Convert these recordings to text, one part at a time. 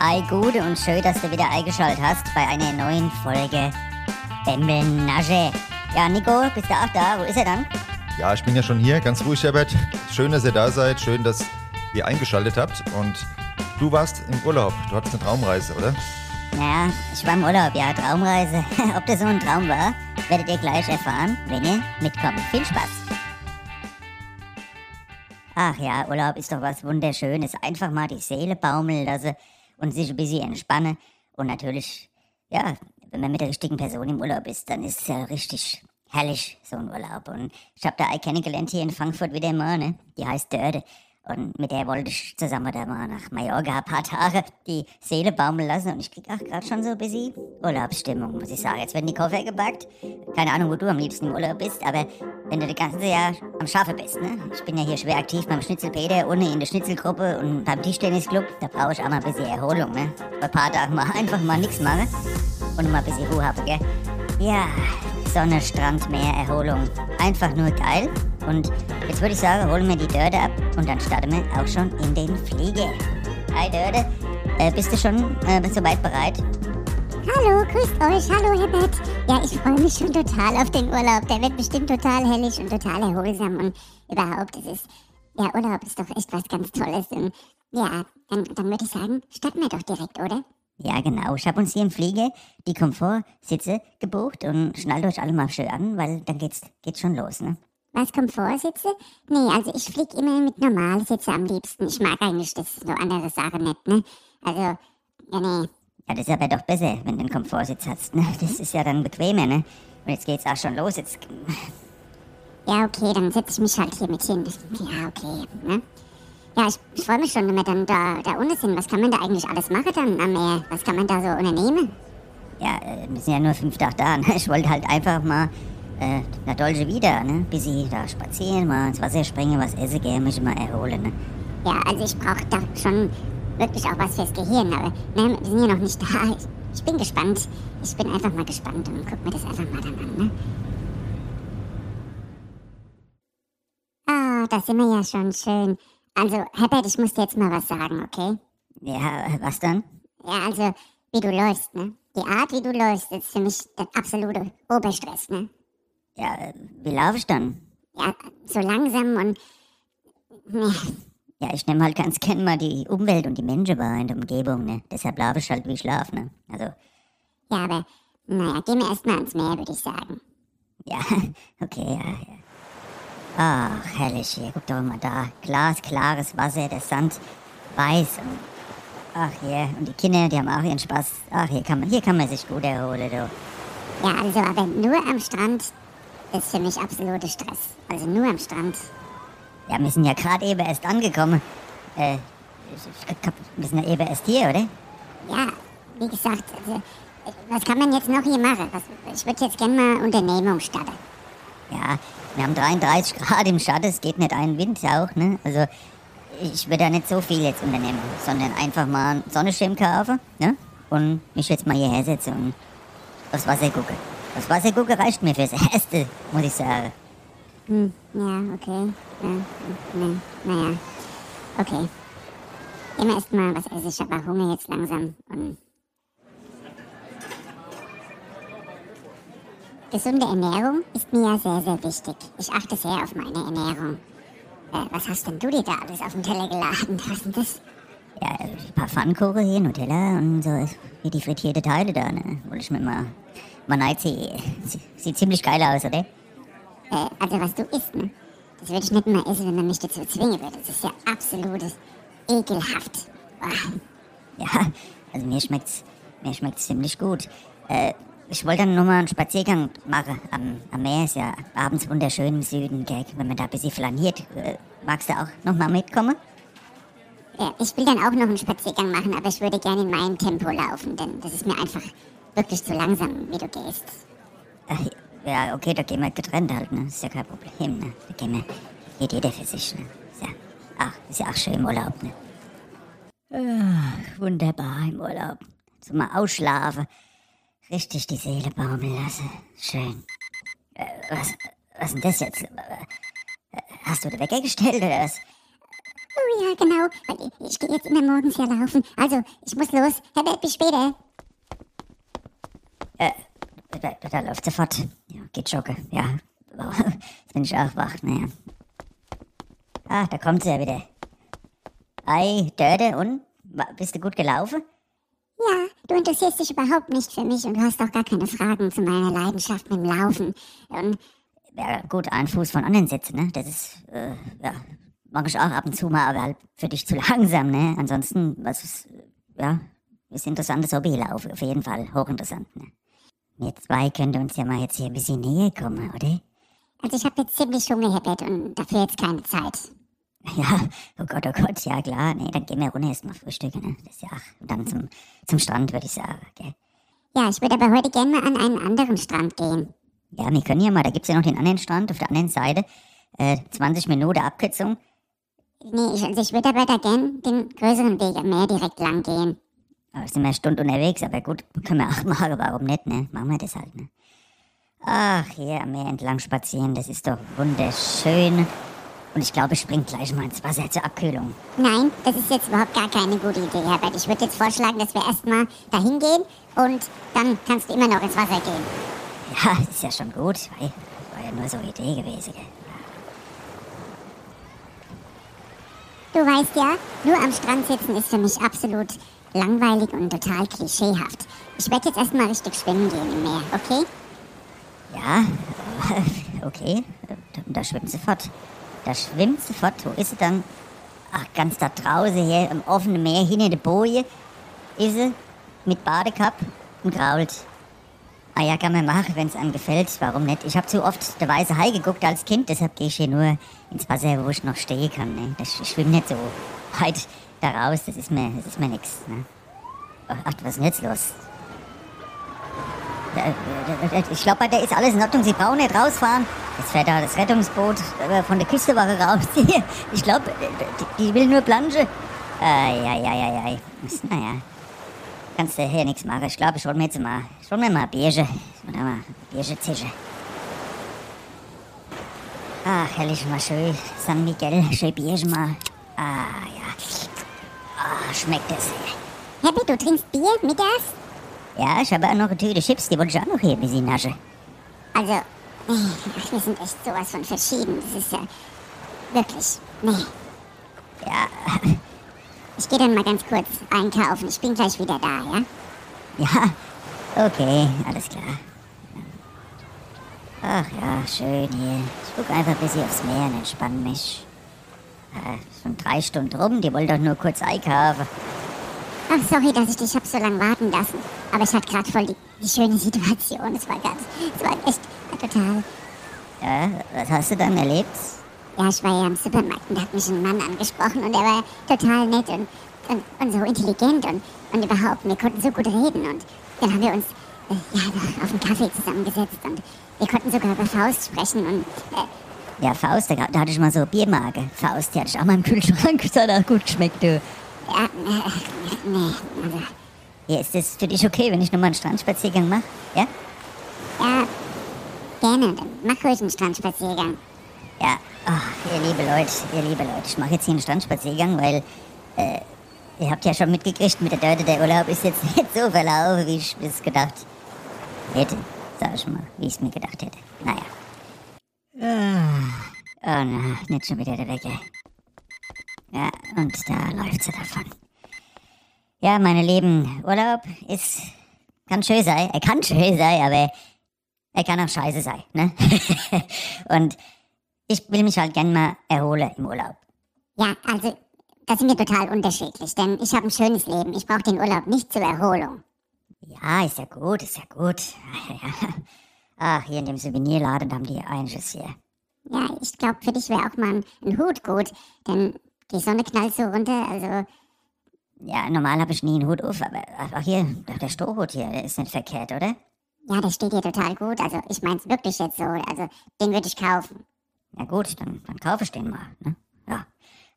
Ei, gut und schön, dass du wieder eingeschaltet hast bei einer neuen Folge Bembelnasche. Ja, Nico, bist du auch da? Wo ist er dann? Ja, ich bin ja schon hier, ganz ruhig, Herbert. Schön, dass ihr da seid, schön, dass ihr eingeschaltet habt. Und du warst im Urlaub, du hattest eine Traumreise, oder? Ja, ich war im Urlaub, ja, Traumreise. Ob das so ein Traum war, werdet ihr gleich erfahren, wenn ihr mitkommt. Viel Spaß! Ach ja, Urlaub ist doch was Wunderschönes. Einfach mal die Seele baumeln lassen und sich ein bisschen entspannen. Und natürlich, ja, wenn man mit der richtigen Person im Urlaub ist, dann ist es ja richtig herrlich, so ein Urlaub. Und ich habe da eine kennengelernt hier in Frankfurt wieder mal, ne? Die heißt Dörde. Und mit der wollte ich zusammen da mal nach Mallorca ein paar Tage die Seele baumeln lassen. Und ich krieg auch gerade schon so ein bisschen Urlaubsstimmung, muss ich sagen. Jetzt werden die Koffer gepackt. Keine Ahnung, wo du am liebsten im Urlaub bist, aber wenn du das ganze Jahr am Schafe bist, ne? Ich bin ja hier schwer aktiv beim Schnitzelpeter, ohne in der Schnitzelgruppe und beim Tischtennisclub. Da brauche ich auch mal ein bisschen Erholung, ne? Bei ein paar Tagen mal einfach mal nichts machen und mal ein bisschen Ruhe haben, gell? Ja, Sonne, Strand, Meer, Erholung. Einfach nur geil. Und jetzt würde ich sagen, holen wir die Dörde ab und dann starten wir auch schon in den Flieger. Hi Dörde, äh, bist du schon äh, soweit bereit? Hallo, grüßt euch. Hallo, Herbert. Ja, ich freue mich schon total auf den Urlaub. Der wird bestimmt total hellig und total erholsam und überhaupt, es ist, ja, Urlaub ist doch echt was ganz Tolles. Und ja, dann, dann würde ich sagen, starten wir doch direkt, oder? Ja, genau. Ich habe uns hier im Flieger die Komfortsitze gebucht und schnallt euch alle mal schön an, weil dann geht's, geht's schon los, ne? Was, Komfortsitze? Nee, also ich flieg immer mit Normalsitze am liebsten. Ich mag eigentlich das so andere Sachen nicht, ne? Also, ja, nee. Ja, das ist aber doch besser, wenn du einen Komfortsitz hast, ne? Das ist ja dann bequemer, ne? Und jetzt geht's auch schon los. Jetzt. Ja, okay, dann setze ich mich halt hier mit hin. Ja, okay, ne? Ja, ich, ich freue mich schon, wenn wir dann da, da unten sind. Was kann man da eigentlich alles machen dann am Meer? Was kann man da so unternehmen? Ja, äh, wir sind ja nur fünf Tage da. Ne? Ich wollte halt einfach mal äh, nach Dolce wieder, ne? Bis ich da spazieren, mal ins Wasser springen, was essen gehen, mich mal erholen, ne? Ja, also ich brauche da schon wirklich auch was fürs Gehirn, aber ne, wir sind ja noch nicht da. Ich, ich bin gespannt. Ich bin einfach mal gespannt und guck mir das einfach mal dann an, ne? Ah, da sind wir ja schon schön. Also, Herbert, ich muss dir jetzt mal was sagen, okay? Ja, was dann? Ja, also, wie du läufst, ne? Die Art, wie du läufst, ist für mich der absolute Oberstress, ne? Ja, wie laufe ich dann? Ja, so langsam und. Ne. Ja, ich nehme halt ganz gern mal die Umwelt und die Menschen wahr in der Umgebung, ne? Deshalb laufe ich halt wie ich schlafe, ne? Also. Ja, aber, naja, gehen wir erstmal ans Meer, würde ich sagen. Ja, okay, ja, ja. Ach, herrlich hier. Guck doch mal da. Glasklares Wasser, der Sand weiß. Und, ach, hier. Und die Kinder, die haben auch ihren Spaß. Ach, hier kann man, hier kann man sich gut erholen, du. Ja, also, aber nur am Strand ist für mich absoluter Stress. Also nur am Strand. Ja, wir sind ja gerade eben erst angekommen. Äh, wir sind ja eben erst hier, oder? Ja, wie gesagt, also, was kann man jetzt noch hier machen? Was, ich würde jetzt gerne mal Unternehmung starten. Ja, wir haben 33 Grad im Schatten, es geht nicht ein Wind auch, ne? Also ich würde da nicht so viel jetzt unternehmen, sondern einfach mal einen Sonnenschirm kaufen, ne? Und mich jetzt mal hierher setzen und aufs Wasser gucken. Das Wasser gucken reicht mir fürs Erste, muss ich sagen. Hm, ja, okay. Ja, ne, naja. Okay. Immer erst mal was esse. Ich habe Hunger jetzt langsam. Und Gesunde Ernährung ist mir ja sehr, sehr wichtig. Ich achte sehr auf meine Ernährung. Äh, was hast denn du dir da alles auf den Teller geladen? Was ist denn das? Ja, ein paar Pfannkuchen hier, Nutella und so wie die frittierte Teile da, ne? Wollte ich mir mal, mal reinziehen. Sieht ziemlich geil aus, oder? Äh, also was du isst, ne? Das würde ich nicht mal essen, wenn man mich dazu zwingen würde. Das ist ja absolut ekelhaft. Oh. Ja, also mir schmeckt's, mir schmeckt's ziemlich gut. Äh, ich wollte dann nur mal einen Spaziergang machen. Am, am Meer ist ja abends wunderschön im Süden, gell? wenn man da ein bisschen flaniert. Äh, magst du auch noch mal mitkommen? Ja, ich will dann auch noch einen Spaziergang machen, aber ich würde gerne in meinem Tempo laufen, denn das ist mir einfach wirklich zu langsam, wie du gehst. Ach, ja, okay, da gehen wir getrennt halt, ne? Das ist ja kein Problem, ne? Da gehen wir, geht jeder für sich, ne? Ist ja, ach, ist ja auch schön im Urlaub, ne? Ach, wunderbar im Urlaub. Mal ausschlafen. Richtig die Seele baumeln lassen. Schön. Äh, was, was ist denn das jetzt? Äh, hast du da weggestellt oder was? Oh ja, genau. Ich, ich gehe jetzt immer morgens hier laufen. Also, ich muss los. Herbert, bis später. Da, da läuft sofort. Ja, geht joggen. Ja. Jetzt bin ich auch wach, naja. Ah, da kommt sie ja wieder. Ei, Dörde, und? Bist du gut gelaufen? Ja, du interessierst dich überhaupt nicht für mich und du hast auch gar keine Fragen zu meiner Leidenschaft mit dem Laufen. Und Ja, gut, ein Fuß von anderen setzen, ne? Das ist, äh, ja, mag ich auch ab und zu mal, aber halt für dich zu langsam, ne? Ansonsten, was ist, ja, ist interessantes Hobby laufen, auf jeden Fall, hochinteressant, ne? Wir zwei könnten uns ja mal jetzt hier ein bisschen näher kommen, oder? also ich habe jetzt ziemlich Hunger, Herbert, und dafür jetzt keine Zeit. Ja, oh Gott, oh Gott, ja klar, nee, dann gehen wir runter erstmal frühstücken, ne? Das ist ja, ach, und dann zum, zum Strand, würde ich sagen, gell? Ja, ich würde aber heute gerne mal an einen anderen Strand gehen. Ja, wir können ja mal, da gibt's ja noch den anderen Strand auf der anderen Seite, äh, 20 Minuten Abkürzung. Nee, ich, also ich würde aber da gern den größeren Weg am Meer direkt lang gehen. Aber sind wir eine Stunde unterwegs, aber gut, können wir auch machen, warum nicht, ne? Machen wir das halt, ne? Ach, hier am Meer entlang spazieren, das ist doch wunderschön. Und ich glaube, ich spring gleich mal ins Wasser zur Abkühlung. Nein, das ist jetzt überhaupt gar keine gute Idee, Herbert. Ich würde jetzt vorschlagen, dass wir erstmal dahin gehen und dann kannst du immer noch ins Wasser gehen. Ja, das ist ja schon gut, weil war ja nur so eine Idee gewesen, gell? Du weißt ja, nur am Strand sitzen ist für mich absolut langweilig und total klischeehaft. Ich werde jetzt erstmal richtig schwimmen gehen im Meer, okay? Ja, okay, da, da schwimmt sie fort. Da schwimmt sie fort. Wo ist sie dann? Ach, ganz da draußen hier im offenen Meer, hinter der Boje, ist sie mit Badekapp und grault. Ah ja, kann man machen, wenn es einem gefällt. Warum nicht? Ich habe zu oft der weiße Hai geguckt als Kind, deshalb gehe ich hier nur ins Wasser, wo ich noch stehen kann. Ne? Ich schwimme nicht so weit da raus, das ist mir, das ist mir nix. Ne? Ach, was ist denn jetzt los? Äh, äh, Ich glaube, bei der ist alles in Ordnung. Sie brauchen nicht rausfahren. Jetzt fährt da das Rettungsboot äh, von der Küstenwache raus. Ich glaube, die, die will nur Planche. Eieieiei. Naja. Kannst du hier nichts machen. Ich glaube, ich hol mir jetzt mal, ich hol mir mal will da mal Bierge zischen. Ach, herrlich, mal schön. San Miguel, schön Bierge mal. Ah, schmeckt es. Herbert, du trinkst Bier mittags? Ja, ich habe auch noch eine Tüte Chips, die wollte ich auch noch hier ein bisschen naschen. Also, nee, ach, wir sind echt sowas von verschieden. Das ist ja wirklich, nee. Ja, Ich gehe dann mal ganz kurz einkaufen. Ich bin gleich wieder da, ja? Ja, okay, alles klar. Ach ja, schön hier. Ich guck einfach ein bisschen aufs Meer und entspann mich. Schon drei Stunden rum, die wollen doch nur kurz einkaufen. Ach, sorry, dass ich dich hab so lange warten lassen. Aber ich hatte gerade voll die, die schöne Situation. Es war ganz, es war echt total. Ja, was hast du dann erlebt? Ja, ich war ja im Supermarkt und da hat mich ein Mann angesprochen und er war total nett und, und, und so intelligent und, und überhaupt, wir konnten so gut reden und dann haben wir uns äh, ja, auf einen Kaffee zusammengesetzt und wir konnten sogar über Faust sprechen und äh, Ja, Faust, da, da hatte ich mal so Biermarke. Faust, die hatte ich auch mal im Kühlschrank. Das hat auch gut geschmeckt, du. ja, äh, nee, also, Ja, ist das für dich okay, wenn ich nochmal einen Strandspaziergang mache? Ja? ja, gerne, dann mach ruhig einen Strandspaziergang. Ja, ach, ihr liebe Leute, ihr liebe Leute, ich mache jetzt hier einen Strandspaziergang, weil äh, ihr habt ja schon mitgekriegt mit der Dörte, der Urlaub ist jetzt nicht so verlaufen, wie ich es gedacht hätte. Sag ich mal, wie ich es mir gedacht hätte. Naja. Ah, Oh na, nicht schon wieder der Wecker. Ja, und da läuft sie davon. Ja, meine Lieben, Urlaub ist, kann schön sein, er kann schön sein, aber er kann auch scheiße sein, ne? und ich will mich halt gern mal erholen im Urlaub. Ja, also, da sind wir total unterschiedlich, denn ich habe ein schönes Leben. Ich brauche den Urlaub nicht zur Erholung. Ja, ist ja gut, ist ja gut. Ach, hier in dem Souvenirladen haben die einiges hier. Ja, ich glaube, für dich wäre auch mal ein, ein Hut gut, denn die Sonne knallt so runter, also, Ja, normal habe ich nie einen Hut auf, aber ach hier, der Strohhut hier, der ist nicht verkehrt, oder? ja, das steht dir total gut. Also, ich mein's wirklich jetzt so. Also, den würde ich kaufen. Ja gut, dann, dann kaufe ich den mal, ne? Ja.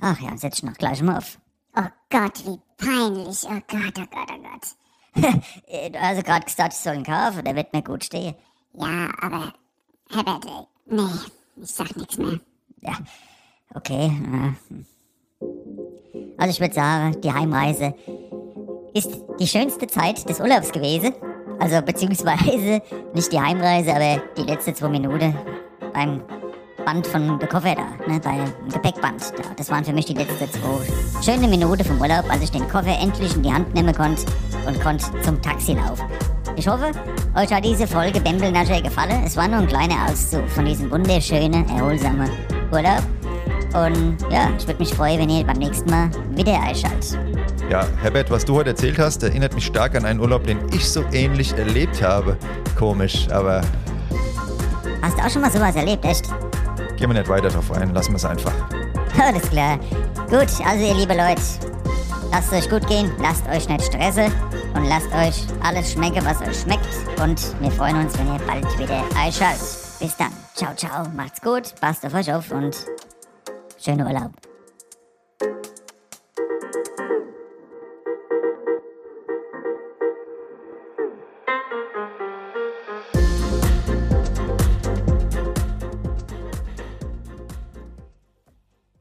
Ach ja, setz ich noch gleich mal auf. Oh Gott, wie peinlich. Oh Gott, oh Gott, oh Gott. Äh, Du hast gerade gesagt, ich soll ihn kaufen, der wird mir gut stehen. Ja, aber, Herbert, ey, nee, ich sag nichts mehr. Ja, okay. äh, Also ich würde sagen, die Heimreise ist die schönste Zeit des Urlaubs gewesen. Also beziehungsweise nicht die Heimreise, aber die letzte zwei Minuten beim Band von der Koffer da, ne, beim Gepäckband da. Das waren für mich die letzten zwei schöne Minuten vom Urlaub, als ich den Koffer endlich in die Hand nehmen konnte und konnte zum Taxi laufen. Ich hoffe, euch hat diese Folge Bembelnascher gefallen. Es war nur ein kleiner Auszug von diesem wunderschönen, erholsamen Urlaub. Und ja, ich würde mich freuen, wenn ihr beim nächsten Mal wieder einschaltet. Ja, Herbert, was du heute erzählt hast, erinnert mich stark an einen Urlaub, den ich so ähnlich erlebt habe. Komisch, aber. Hast du auch schon mal sowas erlebt, echt? Gehen wir nicht weiter drauf ein, lassen wir es einfach. Alles klar. Gut, also ihr liebe Leute, lasst es euch gut gehen, lasst euch nicht stressen und lasst euch alles schmecken, was euch schmeckt. Und wir freuen uns, wenn ihr bald wieder einschaltet. Bis dann. Ciao, ciao. Macht's gut, passt auf euch auf und schönen Urlaub.